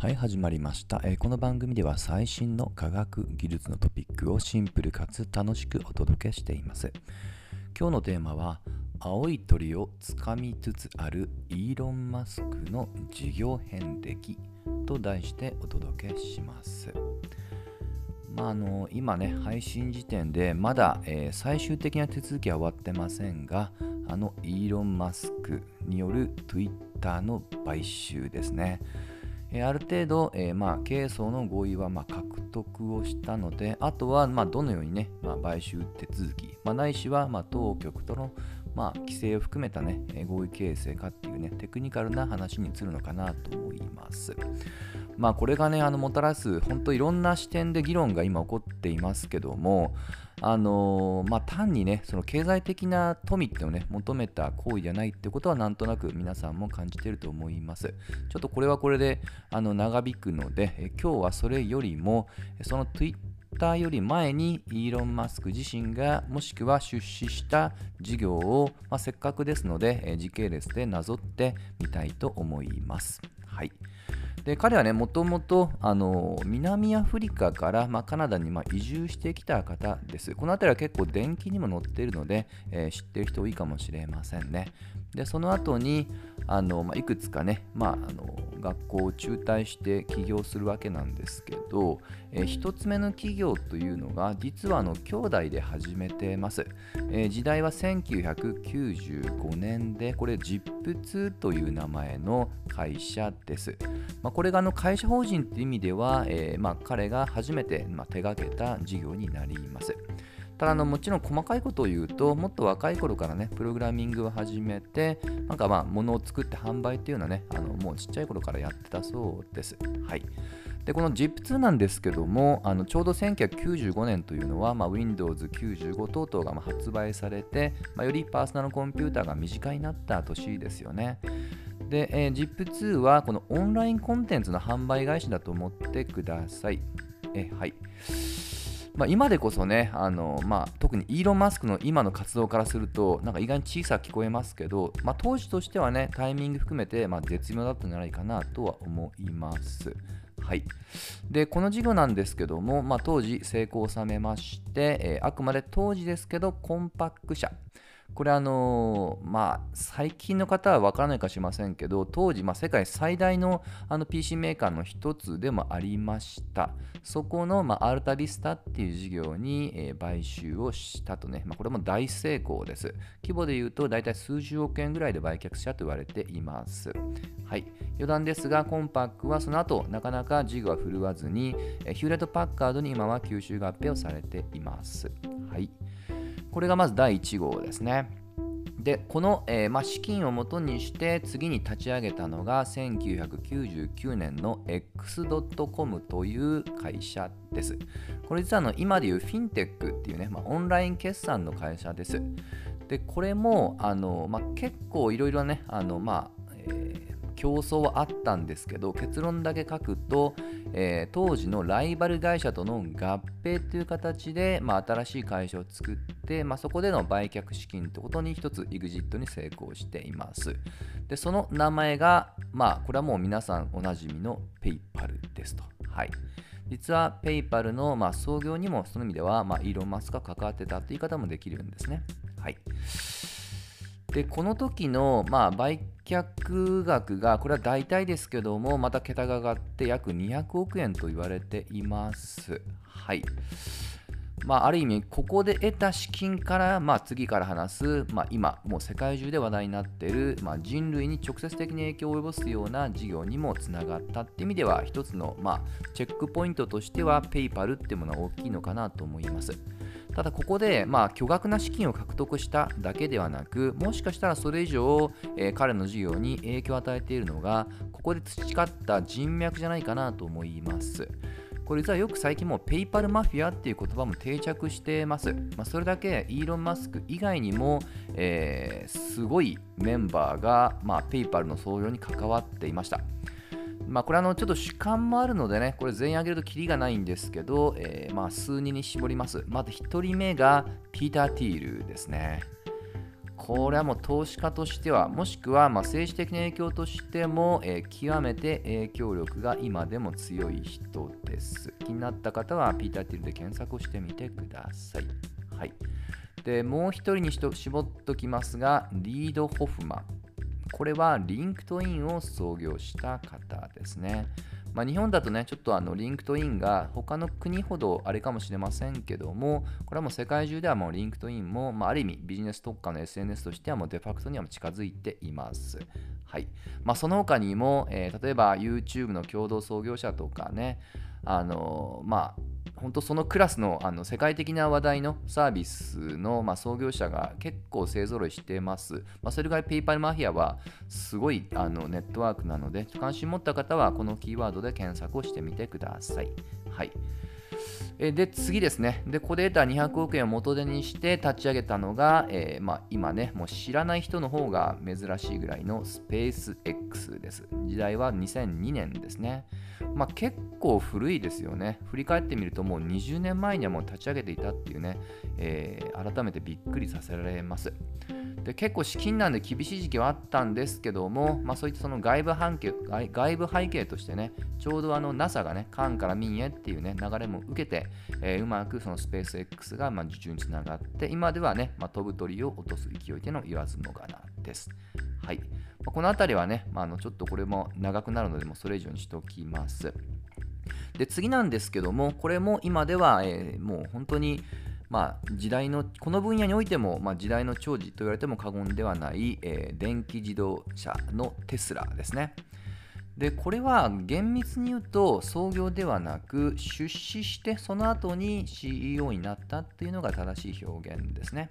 はい、始まりました、えーこの番組では最新の科学技術のトピックをシンプルかつ楽しくお届けしています。今日のテーマは、青い鳥をつかみつつあるイーロン・マスクの事業遍歴と題してお届けします。まあ、あの今ね、配信時点でまだ、えー最終的な手続きは終わってませんが、あのイーロン・マスクによる Twitter の買収ですね。ある程度、えーまあ、経営層の合意はまあ獲得をしたので、あとはまあどのようにね、まあ、買収手続き、まあ、ないしはまあ当局とのまあ規制を含めたね、合意形成かっていうね、テクニカルな話に移るのかなと思います。まあこれがね、あのもたらす、本当いろんな視点で議論が今起こっていますけども、あのーまあ単にね、その経済的な富っていうのをね、求めた行為じゃないってことはなんとなく皆さんも感じてると思います。ちょっとこれはこれであの長引くので、え今日はそれよりも、その Twitter より前にイーロン・マスク自身がもしくは出資した事業を、まあ、せっかくですので、え時系列でなぞってみたいと思います。はい。で彼はね、もともとあの南アフリカから、まあ、カナダにまあ移住してきた方です。この辺りは結構電気にも載っているので、えー知っている人多いかもしれませんね。で、その後にあの、まあ、いくつかね、まあ、あの学校を中退して起業するわけなんですけど、えー一つ目の企業というのが実はあの兄弟で始めてます。えー時代は1995年で、これ ZIP2 という名前の会社です。ま、これがあの会社法人という意味では、えーまあ、彼が初めて、まあ、手掛けた事業になります。ただあのもちろん細かいことを言うともっと若い頃からねプログラミングを始めてなんかまあ物を作って販売っていうのはねあのもうちっちゃい頃からやってたそうです。はい。でこの ZIP2 なんですけどもあのちょうど1995年というのは、まあ、Windows95 等々がまあ発売されて、まあ、よりパーソナルコンピューターが身近になった年ですよね。で、えー ZIP2 はこのオンラインコンテンツの販売会社だと思ってください。えはい。まあ、今でこそね、あのまあ、特にイーロン・マスクの今の活動からすると、なんか意外に小さく聞こえますけど、まあ、当時としてはね、タイミング含めて、まあ、絶妙だったんじゃないかなとは思います。はい、でこの事業なんですけども、まあ、当時成功を収めまして、えーあくまで当時ですけどコンパック社これあのまあ最近の方は分からないかもしれませんけど当時、まあ、世界最大のあの PC メーカーの一つでもありました。そこの、まあ、アルタビスタっていう事業に、えー買収をしたとね、まあ、これも大成功です。規模で言うと大体数十億円ぐらいで売却したと言われています。はい。余談ですがコンパックはその後なかなか事業は振るわずにえーヒューレット・パッカードに今は吸収合併をされています。はい。これがまず第1号ですね。で、この、えーま、資金を元にして次に立ち上げたのが1999年の X.com という会社です。これ実はの今でいうフィンテックっていうね、ま、オンライン決算の会社です。で、これもあの、ま、結構いろいろね、あのまあえー競争はあったんですけど結論だけ書くと、えー当時のライバル会社との合併という形で、まあ、新しい会社を作って、まあ、そこでの売却資金ということに一つ EXIT に成功しています。でその名前が、まあ、これはもう皆さんおなじみの PayPal ですと。はい。実は PayPal の、まあ、創業にもその意味では、まあ、イーロン・マスクが関わってたという言い方もできるんですね。はい。でこの時の、まあ、売却額がこれは大体ですけどもまた桁が上がって約200億円と言われています。はい。まあ、ある意味、ここで得た資金から、まあ、次から話す、まあ、今、もう世界中で話題になっている、まあ、人類に直接的に影響を及ぼすような事業にもつながったっていう意味では、一つの、まあ、チェックポイントとしては、PayPal っていうものは大きいのかなと思います。ただここで、まあ、巨額な資金を獲得しただけではなく、もしかしたらそれ以上、えー彼の事業に影響を与えているのが、ここで培った人脈じゃないかなと思います。これ実はよく最近もうペイパルマフィアっていう言葉も定着してます。まあ、それだけイーロン・マスク以外にも、えーすごいメンバーが、まあ、ペイパルの創業に関わっていました。まあ、これあのちょっと主観もあるのでね、これ全員挙げるとキリがないんですけど、えーまあ数人に絞ります。まず1人目がピーター・ティールですね。これはもう投資家としては、もしくはま政治的な影響としても、え、極めて影響力が今でも強い人です。気になった方はピーター・ティルで検索をしてみてください。はい。で、もう一人にしと絞っときますが、リード・ホフマン。これはリンクトインを創業した方ですね。まあ、日本だとね、ちょっとあのリンクトインが他の国ほどあれかもしれませんけども、これはもう世界中ではもうリンクトインも、まあ、ある意味ビジネス特化の SNS としてはもうデファクトには近づいています。はいまあ、その他にも、えー、例えば YouTube の共同創業者とかね、あのまあ、本当そのクラスのあの世界的な話題のサービスの、まあ、創業者が結構勢ぞろいしてます。まあ、それぐらいペイパルマフィアはすごいあのネットワークなので、関心持った方はこのキーワードで検索をしてみてください。はい。で、次ですね。で、ここで得た200億円を元手にして立ち上げたのが、えー、まあ、今ね、もう知らない人の方が珍しいぐらいのスペース X です。時代は2002年ですね。まあ、結構古いですよね。振り返ってみるともう20年前にはもう立ち上げていたっていうね、えー、改めてびっくりさせられます。で結構資金難で厳しい時期はあったんですけども、まあ、そういったその外部背景外部背景としてね、ちょうどあの NASA がね、官から民へっていうね、流れも受けて、えー、うまくそのスペース X がま受注につながって、今ではね、まあ、飛ぶ鳥を落とす勢いでの言わずもがなです。はい。この辺りはね、まあ、あのちょっとこれも長くなるので、もそれ以上にしておきます。で、次なんですけども、これも今では、えー、もう本当に、まあ、時代のこの分野においても、まあ、時代の寵児と言われても過言ではない、えー、電気自動車のテスラですね。でこれは厳密に言うと創業ではなく出資してその後に CEO になったっていうのが正しい表現ですね。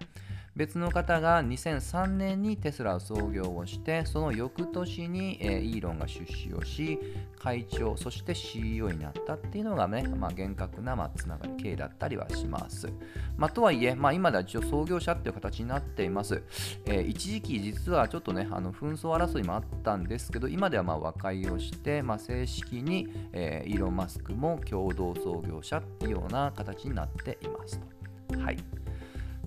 別の方が2003年にテスラを創業をしてその翌年に、えー、イーロンが出資をし会長そして CEO になったっていうのがね、まあ、厳格な、まあ、つながり系だったりはします、まあ、とはいえ、まあ、今では一応創業者っていう形になっています、えー、一時期実はちょっとねあの紛争争いもあったんですけど今ではまあ和解をして、まあ、正式に、えー、イーロン・マスクも共同創業者っていうような形になっていますはい。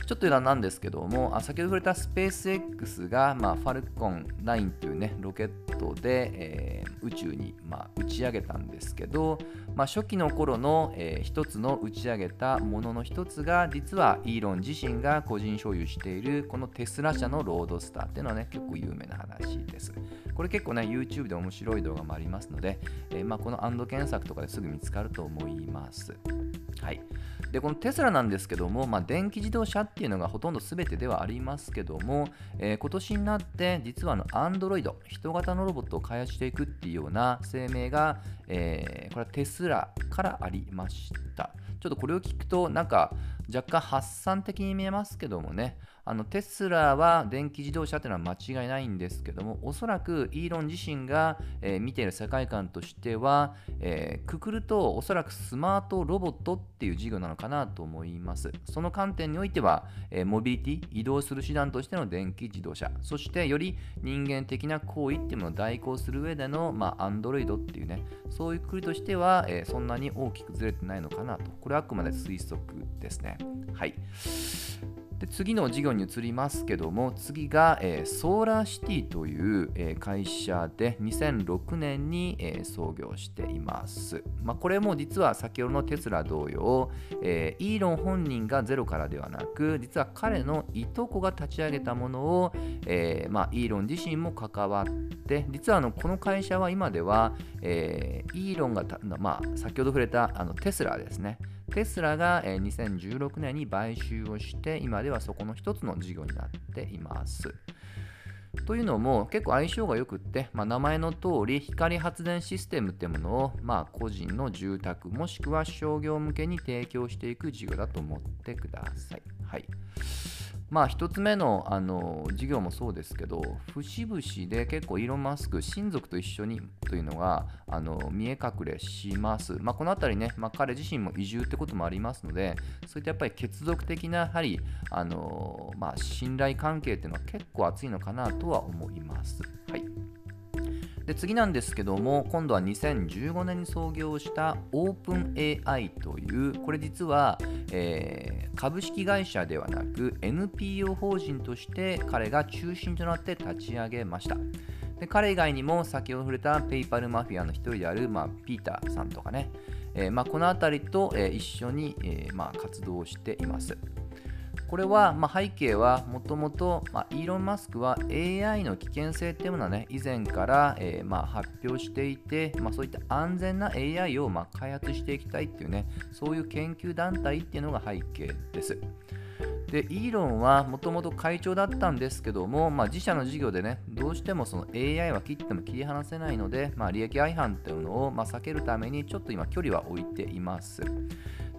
ちょっと余談なんですけども、あ先ほど触れたスペース X が、まあ、ファルコン9というね、ロケットで、えー、宇宙に、まあ、打ち上げたんですけど、まあ、初期の頃の、えー、一つの打ち上げたものの一つが、実はイーロン自身が個人所有しているこのテスラ社のロードスターっていうのはね、結構有名な話です。これ結構ね、YouTube で面白い動画もありますので、えー、まあ、このアンド検索とかですぐ見つかると思います。はい。で、このテスラなんですけども、まあ、電気自動車っていうのがほとんど全てではありますけども、えー、今年になって実はあの Android、人型のロボットを開発していくっていうような声明が、えー、これはテスラからありました。ちょっとこれを聞くと、なんか若干発散的に見えますけどもね、あのテスラは電気自動車というのは間違いないんですけども、おそらくイーロン自身が、えー、見ている世界観としては、えー、くくるとおそらくスマートロボットっていう事業なのかなと思います。その観点においては、えー、モビリティ、移動する手段としての電気自動車、そしてより人間的な行為っていうものを代行する上での、まあ、Android っていうね、そういうくくりとしては、えー、そんなに大きくずれてないのかなと。これはあくまで推測ですね。はい。で次の事業に移りますけども次が、えー、ソーラーシティという、えー、会社で2006年に、えー、創業しています、まあ、これも実は先ほどのテスラ同様、えイーロン本人がゼロからではなく実は彼のいとこが立ち上げたものを、えまあ、イーロン自身も関わって実はあのこの会社は今では、えイーロンがまあ、先ほど触れたあのテスラですねテスラが2016年に買収をして、今ではそこの一つの事業になっています。というのも結構相性がよくって、まあ、名前の通り光発電システムっていうものを、まあ、個人の住宅もしくは商業向けに提供していく事業だと思ってください。はいまあ1つ目のあの事業もそうですけど、節々で結構イーロン・マスク、親族と一緒にというのがあの見え隠れします。まあ、この辺りね、まあ、彼自身も移住ってこともありますので、そういったやっぱり血族的なやはりあの、まあ、信頼関係っていうのは結構厚いのかなとは思います。はいで次なんですけども今度は2015年に創業したオープン AI というこれ実は、えー、株式会社ではなく NPO 法人として彼が中心となって立ち上げました。で彼以外にも先ほど触れたペイパルマフィアの一人である、まあ、ピーターさんとかね、えーまあ、この辺りと、えー、一緒に、えまあ、活動しています。これは、まあ、背景はもともとイーロン・マスクは AI の危険性っていうものはね以前から、え、まあ、発表していて、まあ、そういった安全な AI をま開発していきたいっていうねそういう研究団体っていうのが背景です。でイーロンはもともと会長だったんですけども、まあ、自社の事業でねどうしてもその AI は切っても切り離せないので、まあ、利益相反っていうのをま避けるためにちょっと今距離は置いています。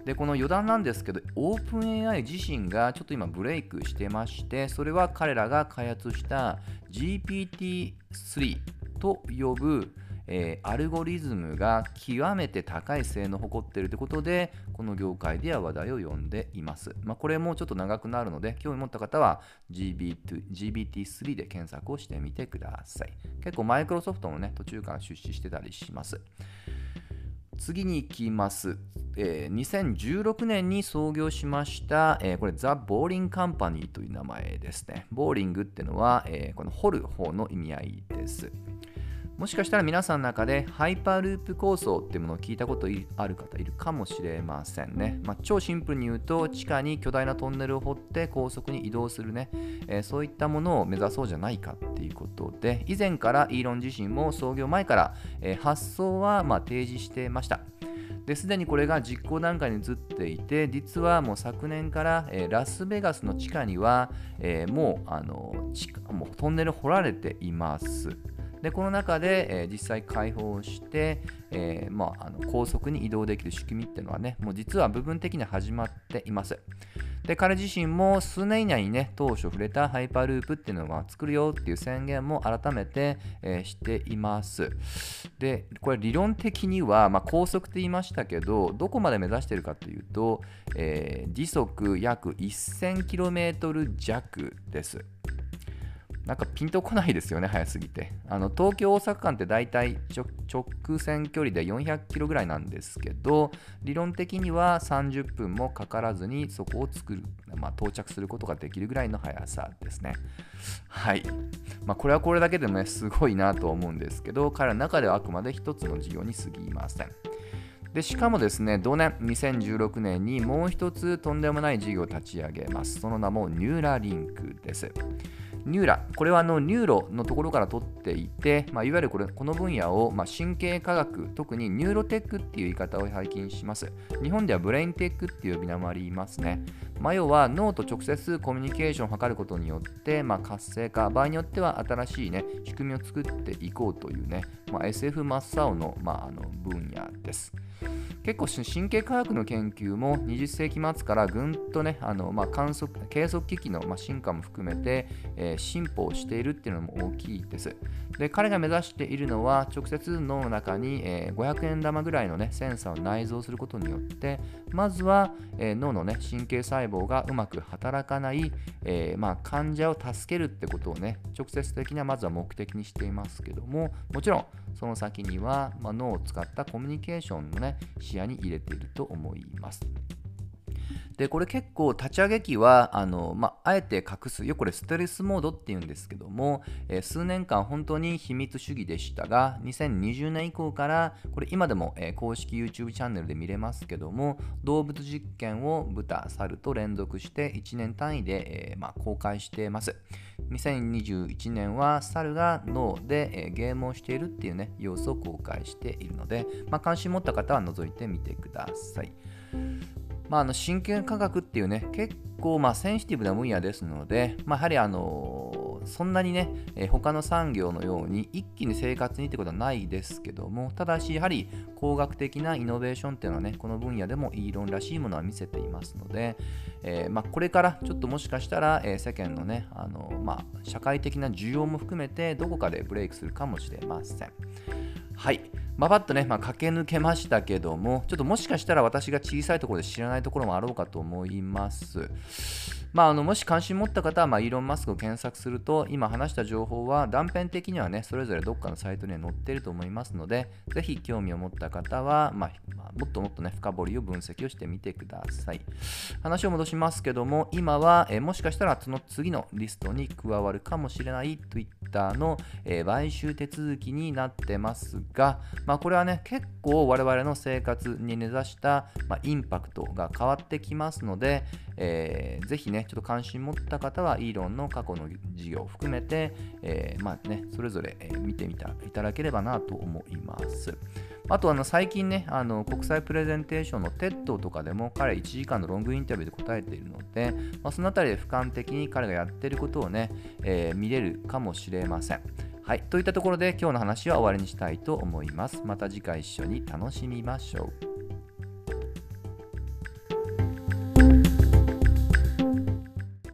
でこの余談なんですけど OpenAI 自身がちょっと今ブレイクしてましてそれは彼らが開発した GPT-3 と呼ぶえー、アルゴリズムが極めて高い性能を誇っているということで、この業界では話題を呼んでいます。まあ、これもちょっと長くなるので、興味持った方は GPT-3 で検索をしてみてください。結構マイクロソフトもね、途中から出資してたりします。次に行きます、えー、2016年に創業しました、えー、これザ・ボーリング・カンパニーという名前ですね。ボーリングっていうのは、えー、この掘る方の意味合いです。もしかしたら皆さんの中でハイパーループ構想っていうものを聞いたことある方いるかもしれませんね。まあ、超シンプルに言うと地下に巨大なトンネルを掘って高速に移動するね、えー、そういったものを目指そうじゃないかっていうことで以前からイーロン自身も創業前から、えー、発想はま提示してました。ですでにこれが実行段階に移っていて実はもう昨年から、えー、ラスベガスの地下には、え、もうあの地下もうトンネル掘られています。でこの中で、えー、実際開放して、えー、まあ、あの高速に移動できる仕組みっていうのはねもう実は部分的に始まっています。で彼自身も数年以内にね当初触れたハイパーループっていうのは作るよっていう宣言も改めて、えー、していますでこれ理論的には、まあ、高速って言いましたけどどこまで目指してるかというと、え、時速約 1000km 弱ですなんかピンとこないですよね、早すぎて。あの東京・大阪間って大体直線距離で400キロぐらいなんですけど、理論的には30分もかからずにそこを作る、まあ、到着することができるぐらいの速さですね。はい。まあ、これはこれだけでもね、すごいなと思うんですけど、彼の中ではあくまで一つの事業に過ぎません。でしかもですね、同年2016年にもう一つとんでもない事業を立ち上げます。その名もニューラリンクです。ニューラ、これはあのニューロのところから取っていて、まあ、いわゆるこれこの分野を、まあ、神経科学、特にニューロテックっていう言い方を最近します。日本ではブレインテックっていう呼び名もありますね。まあ、要は脳と直接コミュニケーションを図ることによって、まあ、活性化、場合によっては新しい、ね、仕組みを作っていこうというね、まあ、SF 真っ青の,、まあ、あの分野です。結構神経科学の研究も20世紀末からぐんとね、あのまあ、観測計測機器の、まあ、進化も含めて、えー、進歩をしているっていうのも大きいです。で彼が目指しているのは直接脳の中に、えー、500円玉ぐらいの、ね、センサーを内蔵することによってまずは、えー、脳の、ね、神経細胞がうまく働かない、えー、まあ、患者を助けるってことをね直接的にはまずは目的にしていますけどももちろんその先には、まあ、脳を使ったコミュニケーションの、ね、視野に入れていると思います。で、これ結構立ち上げ機は、あの、まあ、あえて隠す。よこれステルスモードっていうんですけども、えー、数年間本当に秘密主義でしたが、2020年以降から、これ今でも、えー、公式 YouTube チャンネルで見れますけども、動物実験を豚、猿と連続して1年単位で、えー、まあ、公開しています。2021年は猿が脳で、えゲームをしているっていうね、様子を公開しているので、まあ、関心持った方は覗いてみてください。まあ、あの神経科学っていうね、結構まあセンシティブな分野ですので、まあ、やはりあのそんなにね、えー、他の産業のように一気に生活にってことはないですけども、ただしやはり工学的なイノベーションっていうのはね、この分野でもイーロンらしいものは見せていますので、えー、まあ、これからちょっともしかしたら、えー、世間のね、あのまあ、社会的な需要も含めてどこかでブレイクするかもしれません。はい。まばっとね、まあ、駆け抜けましたけども、ちょっともしかしたら私が小さいところで知らないところもあろうかと思います。まあ、あのもし関心持った方は、まあ、イーロン・マスクを検索すると、今話した情報は断片的にはね、それぞれどっかのサイトには載っていると思いますので、ぜひ興味を持った方は、まあ、まあ、もっともっとね、深掘りを分析をしてみてください。話を戻しますけども、今は、えもしかしたらその次のリストに加わるかもしれない Twitter の、え、買収手続きになってますが、まあ、これはね、結構我々の生活に根ざした、まあ、インパクトが変わってきますので、えー、ぜひね、ちょっと関心持った方は、イーロンの過去の事業を含めて、えー、まあね、それぞれ見てみたいただければなと思います。あとあの最近ね、あの国際プレゼンテーションの TED とかでも彼1時間のロングインタビューで答えているので、まあ、そのあたりで俯瞰的に彼がやってることをね、えー、見れるかもしれません。はい、といったところで今日の話は終わりにしたいと思います。また次回一緒に楽しみましょう。